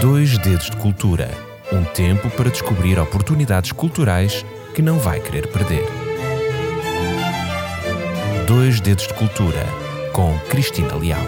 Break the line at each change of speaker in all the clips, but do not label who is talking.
Dois Dedos de Cultura um tempo para descobrir oportunidades culturais que não vai querer perder. Dois Dedos de Cultura com Cristina Leal.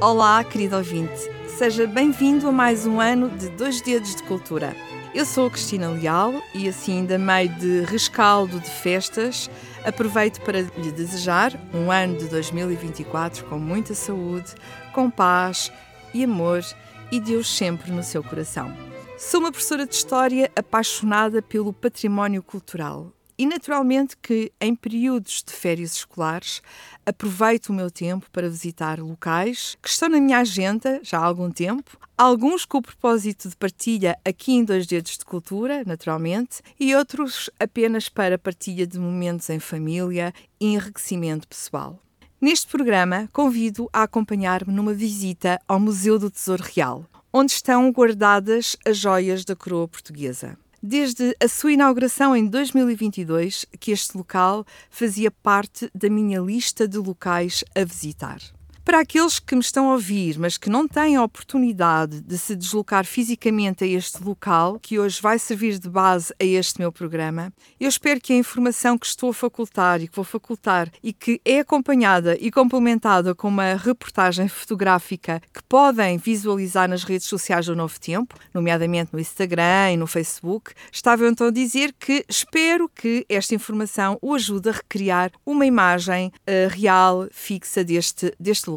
Olá, querido ouvinte. Seja bem-vindo a mais um ano de Dois Dedos de Cultura. Eu sou Cristina Leal e, assim, ainda meio de rescaldo de festas, aproveito para lhe desejar um ano de 2024 com muita saúde, com paz e amor e Deus sempre no seu coração. Sou uma professora de História apaixonada pelo património cultural e, naturalmente, que em períodos de férias escolares aproveito o meu tempo para visitar locais que estão na minha agenda já há algum tempo, alguns com o propósito de partilha aqui em Dois Dedos de Cultura, naturalmente, e outros apenas para partilha de momentos em família e enriquecimento pessoal. Neste programa, convido a acompanhar-me numa visita ao Museu do Tesouro Real, onde estão guardadas as joias da coroa portuguesa desde a sua inauguração em 2022 que este local fazia parte da minha lista de locais a visitar. Para aqueles que me estão a ouvir, mas que não têm a oportunidade de se deslocar fisicamente a este local, que hoje vai servir de base a este meu programa, eu espero que a informação que estou a facultar e que vou facultar e que é acompanhada e complementada com uma reportagem fotográfica que podem visualizar nas redes sociais do Novo Tempo, nomeadamente no Instagram e no Facebook, estava então a dizer que espero que esta informação o ajude a recriar uma imagem uh, real, fixa deste, deste local.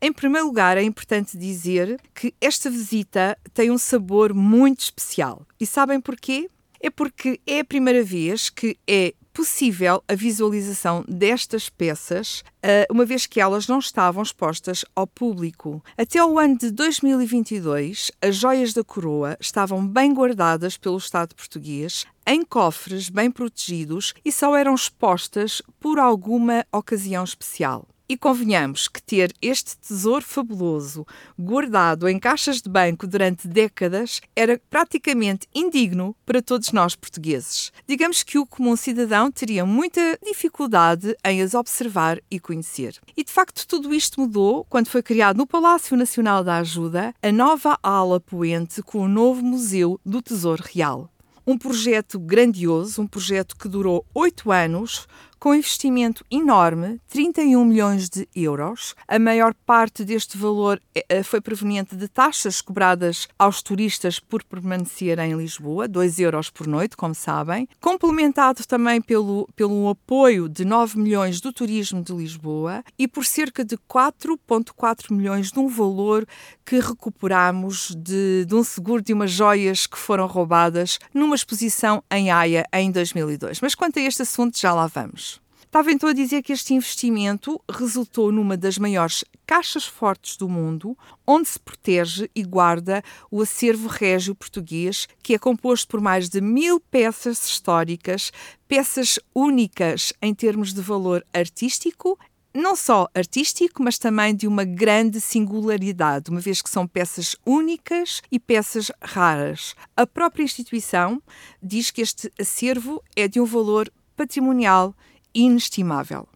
Em primeiro lugar, é importante dizer que esta visita tem um sabor muito especial. E sabem porquê? É porque é a primeira vez que é possível a visualização destas peças, eh, uma vez que elas não estavam expostas ao público. Até o ano de 2022, as joias da coroa estavam bem guardadas pelo Estado português em cofres bem protegidos e só eram expostas por alguma ocasião especial. E convenhamos que ter este tesouro fabuloso guardado em caixas de banco durante décadas era praticamente indigno para todos nós portugueses. Digamos que o comum cidadão teria muita dificuldade em as observar e conhecer. E de facto tudo isto mudou quando foi criado no Palácio Nacional da Ajuda a nova ala poente com o novo Museu do Tesouro Real. Um projeto grandioso, um projeto que durou oito anos, com investimento enorme, 31 milhões de euros. A maior parte deste valor eh, eh, foi proveniente de taxas cobradas aos turistas por permanecer em Lisboa, 2 euros por noite, como sabem, complementado também pelo, pelo apoio de 9 milhões do turismo de Lisboa e por cerca de 4,4 milhões de um valor que recuperamos de, de um seguro de umas joias que foram roubadas numa exposição em Haia em 2002. Mas quanto a este assunto, já lá vamos. Estava então a dizer que este investimento resultou numa das maiores caixas fortes do mundo, onde se protege e guarda o acervo régio português, que é composto por mais de mil peças históricas, peças únicas em termos de valor artístico não só artístico, mas também de uma grande singularidade, uma vez que são peças únicas e peças raras. A própria instituição diz que este acervo é de um valor patrimonial inestimável.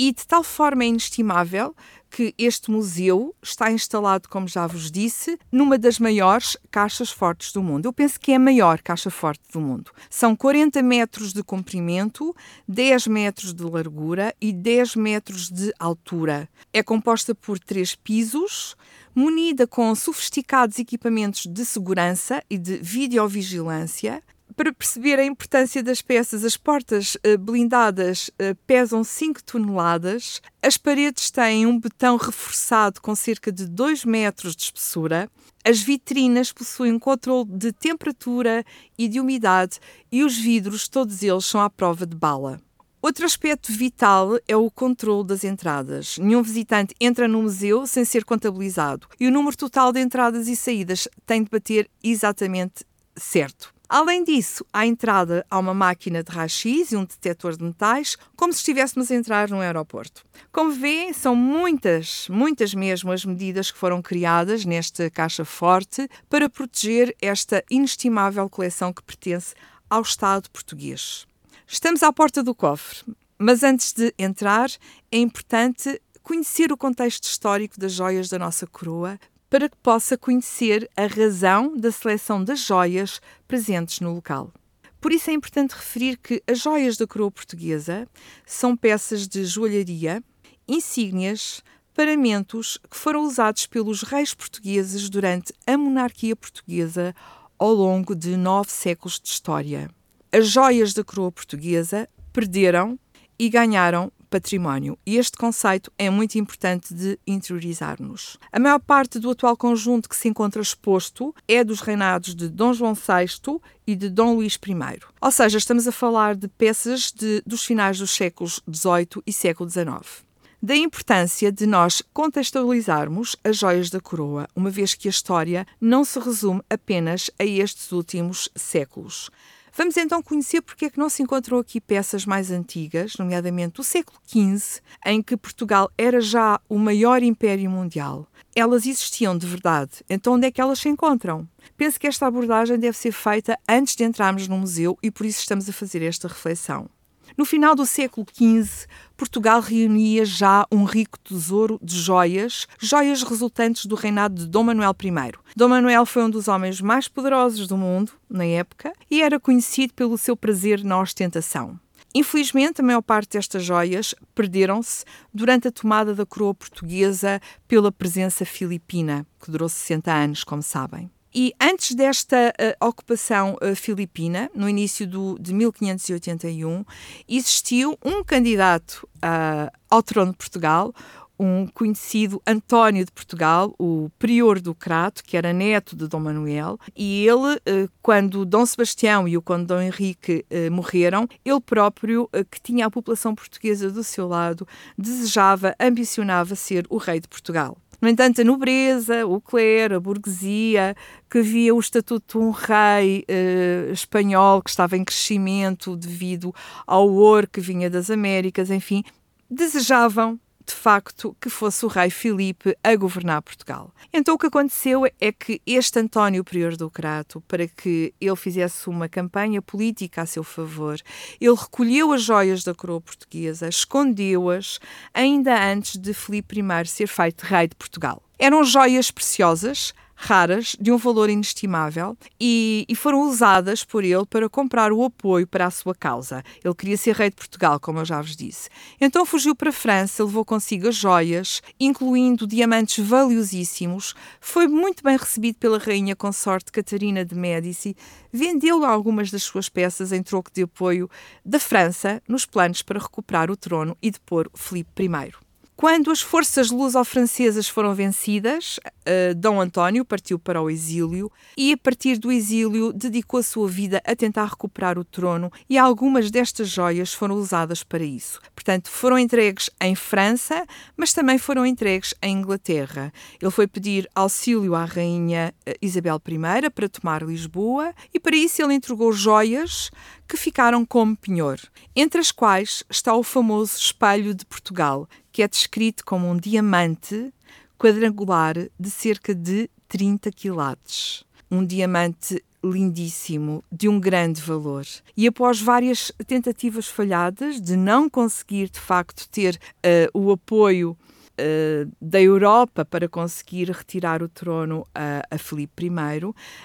E de tal forma é inestimável que este museu está instalado, como já vos disse, numa das maiores caixas fortes do mundo. Eu penso que é a maior caixa forte do mundo. São 40 metros de comprimento, 10 metros de largura e 10 metros de altura. É composta por três pisos, munida com sofisticados equipamentos de segurança e de videovigilância para perceber a importância das peças, as portas uh, blindadas uh, pesam 5 toneladas, as paredes têm um betão reforçado com cerca de 2 metros de espessura, as vitrinas possuem um controle de temperatura e de umidade e os vidros, todos eles, são à prova de bala. Outro aspecto vital é o controle das entradas. Nenhum visitante entra no museu sem ser contabilizado e o número total de entradas e saídas tem de bater exatamente certo. Além disso, à entrada há uma máquina de raio-x e um detector de metais, como se estivéssemos a entrar num aeroporto. Como vêem, são muitas, muitas mesmo as medidas que foram criadas nesta caixa forte para proteger esta inestimável coleção que pertence ao Estado português. Estamos à porta do cofre, mas antes de entrar, é importante conhecer o contexto histórico das joias da nossa coroa para que possa conhecer a razão da seleção das joias presentes no local. Por isso é importante referir que as joias da coroa portuguesa são peças de joalharia, insígnias, paramentos que foram usados pelos reis portugueses durante a monarquia portuguesa ao longo de nove séculos de história. As joias da coroa portuguesa perderam e ganharam património. E este conceito é muito importante de interiorizarmos. A maior parte do atual conjunto que se encontra exposto é dos reinados de Dom João VI e de Dom Luís I. Ou seja, estamos a falar de peças de, dos finais dos séculos XVIII e século XIX da importância de nós contextualizarmos as joias da coroa, uma vez que a história não se resume apenas a estes últimos séculos. Vamos então conhecer porque é que não se encontram aqui peças mais antigas, nomeadamente do século XV, em que Portugal era já o maior império mundial. Elas existiam de verdade, então onde é que elas se encontram? Penso que esta abordagem deve ser feita antes de entrarmos no museu e por isso estamos a fazer esta reflexão. No final do século XV, Portugal reunia já um rico tesouro de joias, joias resultantes do reinado de Dom Manuel I. Dom Manuel foi um dos homens mais poderosos do mundo na época e era conhecido pelo seu prazer na ostentação. Infelizmente, a maior parte destas joias perderam-se durante a tomada da coroa portuguesa pela presença filipina, que durou 60 anos, como sabem. E antes desta uh, ocupação uh, filipina, no início do, de 1581, existiu um candidato uh, ao trono de Portugal, um conhecido António de Portugal, o prior do Crato, que era neto de Dom Manuel, e ele, quando Dom Sebastião e o Conde Dom Henrique morreram, ele próprio, que tinha a população portuguesa do seu lado, desejava, ambicionava ser o rei de Portugal. No entanto, a nobreza, o clero, a burguesia, que via o estatuto de um rei eh, espanhol que estava em crescimento devido ao ouro que vinha das Américas, enfim, desejavam de facto que fosse o rei Filipe a governar Portugal. Então o que aconteceu é que este António Prior do Crato, para que ele fizesse uma campanha política a seu favor, ele recolheu as joias da coroa portuguesa, escondeu-as ainda antes de Filipe I ser feito rei de Portugal. Eram joias preciosas, raras, de um valor inestimável, e, e, foram usadas por ele para comprar o apoio para a sua causa. Ele queria ser rei de Portugal, como eu já vos disse. Então fugiu para a França, levou consigo as joias, incluindo diamantes valiosíssimos, foi muito bem recebido pela rainha consorte Catarina de Médici, vendeu algumas das suas peças em troco de apoio da França nos planos para recuperar o trono e depor Filipe I. Quando as forças luso-francesas foram vencidas, uh, Dom António partiu para o exílio e, a partir do exílio, dedicou a sua vida a tentar recuperar o trono e algumas destas joias foram usadas para isso. Portanto, foram entregues em França, mas também foram entregues em Inglaterra. Ele foi pedir auxílio à rainha eh, Isabel I para tomar Lisboa e, para isso, ele entregou joias que ficaram como penhor, entre as quais está o famoso Espelho de Portugal, que é descrito como um diamante quadrangular de cerca de 30 quilates. Um diamante lindíssimo, de um grande valor. E após várias tentativas falhadas de não conseguir de facto ter uh, o apoio uh, da Europa para conseguir retirar o trono a, a Filipe I,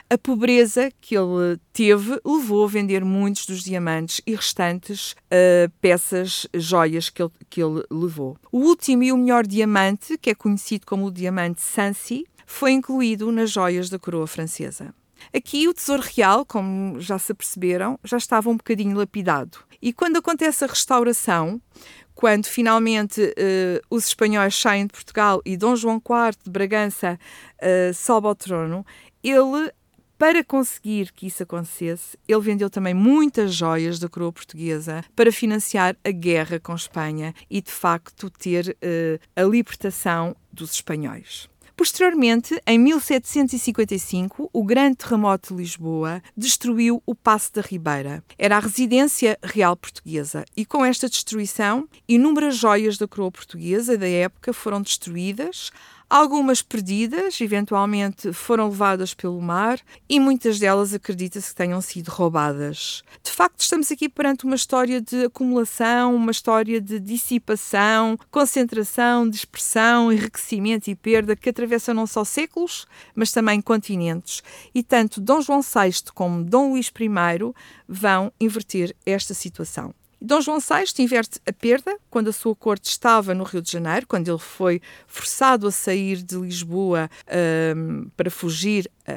a pobreza que ele teve levou a vender muitos dos diamantes e restantes uh, peças, joias que ele, que ele levou. O último e o melhor diamante, que é conhecido como o diamante Sancy, foi incluído nas joias da coroa francesa. Aqui o Tesouro Real, como já se perceberam, já estava um bocadinho lapidado. E quando acontece a restauração, quando finalmente uh, os espanhóis saem de Portugal e Dom João IV de Bragança uh, sobe ao trono, ele, para conseguir que isso acontecesse, ele vendeu também muitas joias da coroa portuguesa para financiar a guerra com Espanha e, de facto, ter uh, a libertação dos espanhóis. Posteriormente, em 1755, o grande terremoto de Lisboa destruiu o Passo da Ribeira. Era a residência real portuguesa e com esta destruição, inúmeras joias da coroa portuguesa da época foram destruídas, Algumas perdidas, eventualmente foram levadas pelo mar e muitas delas acredita-se que tenham sido roubadas. De facto, estamos aqui perante uma história de acumulação, uma história de dissipação, concentração, dispersão, enriquecimento e perda que atravessa não só séculos, mas também continentes. E tanto Dom João VI como Dom Luís I vão inverter esta situação. Dom João VI inverte a perda quando a sua corte estava no Rio de Janeiro, quando ele foi forçado a sair de Lisboa um, para fugir a,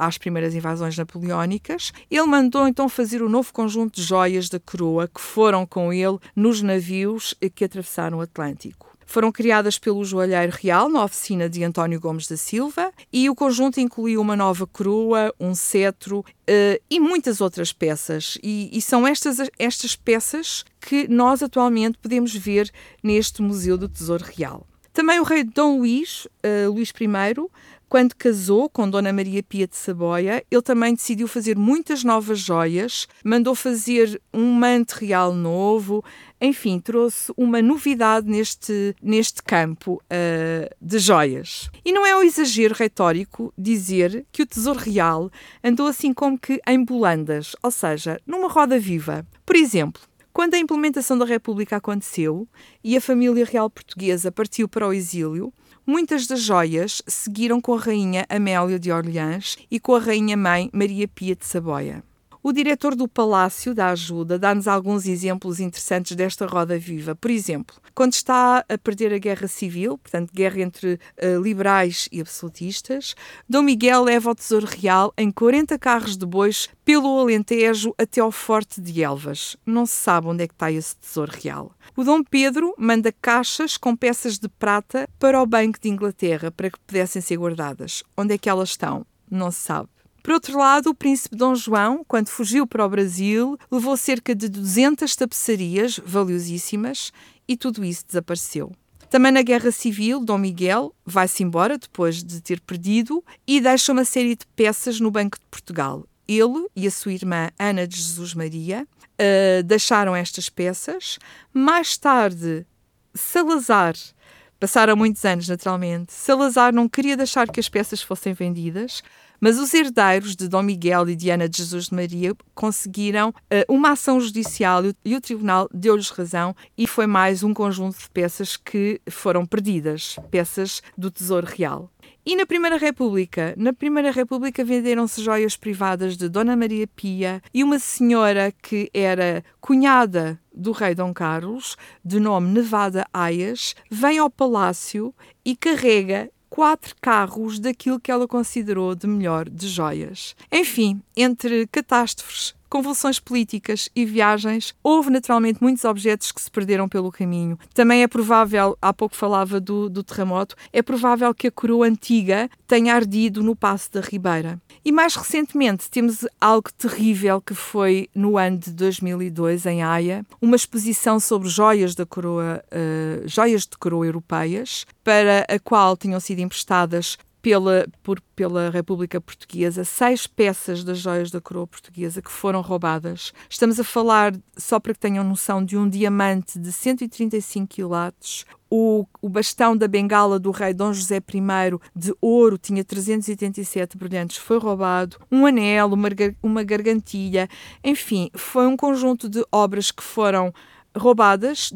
a, às primeiras invasões napoleónicas. Ele mandou então fazer o novo conjunto de joias da coroa que foram com ele nos navios que atravessaram o Atlântico. Foram criadas pelo Joalheiro Real na oficina de António Gomes da Silva e o conjunto incluiu uma nova coroa, um cetro uh, e muitas outras peças. E, e, são estas, estas peças que nós atualmente podemos ver neste Museu do Tesouro Real. Também o rei Dom Luís, uh, Luís I, quando casou com Dona Maria Pia de Saboia, ele também decidiu fazer muitas novas joias, mandou fazer um manto real novo, enfim, trouxe uma novidade neste, neste campo uh, de joias. E não é um exagero retórico dizer que o Tesouro Real andou assim como que em bolandas, ou seja, numa roda viva. Por exemplo, quando a implementação da República aconteceu e a família real portuguesa partiu para o exílio, Muitas das joias seguiram com a rainha Amélia de Orleans e com a rainha mãe Maria Pia de Saboia. O diretor do Palácio da Ajuda dá-nos alguns exemplos interessantes desta roda viva. Por exemplo, quando está a perder a guerra civil, portanto, guerra entre uh, liberais e absolutistas, Dom Miguel leva o Tesouro Real em 40 carros de bois pelo Alentejo até ao Forte de Elvas. Não se sabe onde é que está esse Tesouro Real. O Dom Pedro manda caixas com peças de prata para o Banco de Inglaterra para que pudessem ser guardadas. Onde é que elas estão? Não se sabe. Por outro lado, o príncipe Dom João, quando fugiu para o Brasil, levou cerca de 200 tapeçarias valiosíssimas e tudo isso desapareceu. Também na Guerra Civil, Dom Miguel vai-se embora depois de ter perdido e deixa uma série de peças no Banco de Portugal. Ele e a sua irmã Ana de Jesus Maria uh, deixaram estas peças. Mais tarde, Salazar Passaram muitos anos, naturalmente. Salazar não queria deixar que as peças fossem vendidas, mas os herdeiros de Dom Miguel e Diana de Jesus de Maria conseguiram uh, uma ação judicial e o tribunal deu-lhes razão e foi mais um conjunto de peças que foram perdidas, peças do Tesouro Real. E na Primeira República? Na Primeira República venderam-se joias privadas de Dona Maria Pia e uma senhora que era cunhada do rei Dom Carlos, de nome Nevada Aias, vem ao palácio e carrega quatro carros daquilo que ela considerou de melhor de joias. Enfim, entre catástrofes, convulsões políticas e viagens, houve naturalmente muitos objetos que se perderam pelo caminho. Também é provável, há pouco falava do, do terremoto, é provável que a coroa antiga tenha ardido no Passo da Ribeira. E mais recentemente temos algo terrível que foi no ano de 2002 em Haia, uma exposição sobre joias da coroa, uh, joias de coroa europeias, para a qual tinham sido emprestadas pela, por, pela República Portuguesa seis peças das joias da coroa portuguesa que foram roubadas. Estamos a falar, só para que tenham noção, de um diamante de 135 quilates. O, o bastão da bengala do rei Dom José I de ouro tinha 387 brilhantes, foi roubado. Um anel, uma, uma gargantilha, enfim, foi um conjunto de obras que foram roubadas.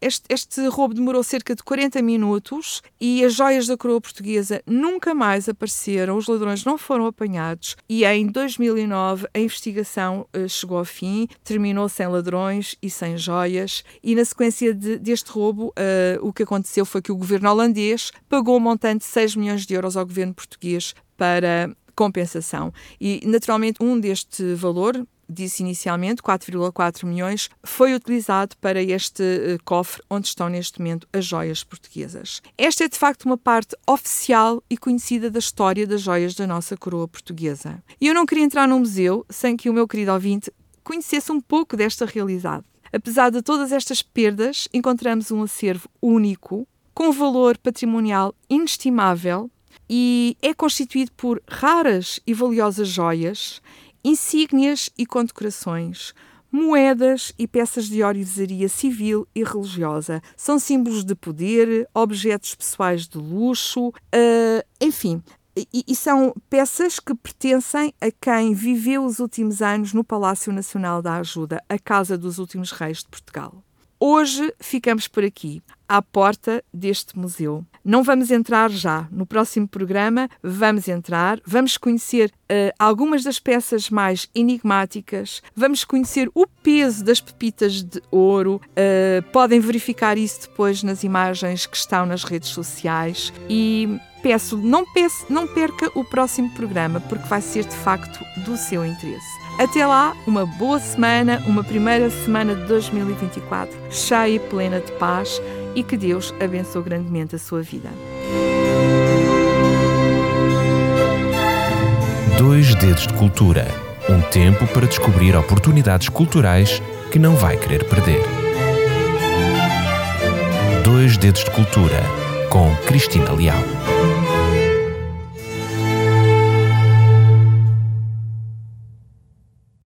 Este, este, roubo demorou cerca de 40 minutos e as joias da coroa portuguesa nunca mais apareceram, os ladrões não foram apanhados e em 2009 a investigação uh, chegou ao fim, terminou sem ladrões e sem joias e na sequência de, deste roubo uh, o que aconteceu foi que o governo holandês pagou um montante de 6 milhões de euros ao governo português para compensação. E, naturalmente, um deste valor, disse inicialmente, 4,4 milhões, foi utilizado para este uh, cofre onde estão neste momento as joias portuguesas. Esta é de facto uma parte oficial e conhecida da história das joias da nossa coroa portuguesa. E eu não queria entrar num museu sem que o meu querido ouvinte conhecesse um pouco desta realidade. Apesar de todas estas perdas, encontramos um acervo único, com valor patrimonial inestimável e é constituído por raras e valiosas joias insígnias e condecorações, moedas e peças de orivesaria civil e religiosa. São símbolos de poder, objetos pessoais de luxo, uh, enfim. E, e, são peças que pertencem a quem viveu os últimos anos no Palácio Nacional da Ajuda, a Casa dos Últimos Reis de Portugal. Hoje ficamos por aqui, à porta deste museu. Não vamos entrar já. No próximo programa vamos entrar, vamos conhecer uh, algumas das peças mais enigmáticas, vamos conhecer o peso das pepitas de ouro. Uh, podem verificar isso depois nas imagens que estão nas redes sociais e peço, não, peço, não perca o próximo programa, porque vai ser de facto do seu interesse. Até lá, uma boa semana, uma primeira semana de 2024 cheia e plena de paz e que Deus abençoe grandemente a sua vida.
Dois Dedos de Cultura um tempo para descobrir oportunidades culturais que não vai querer perder. Dois Dedos de Cultura com Cristina Leal.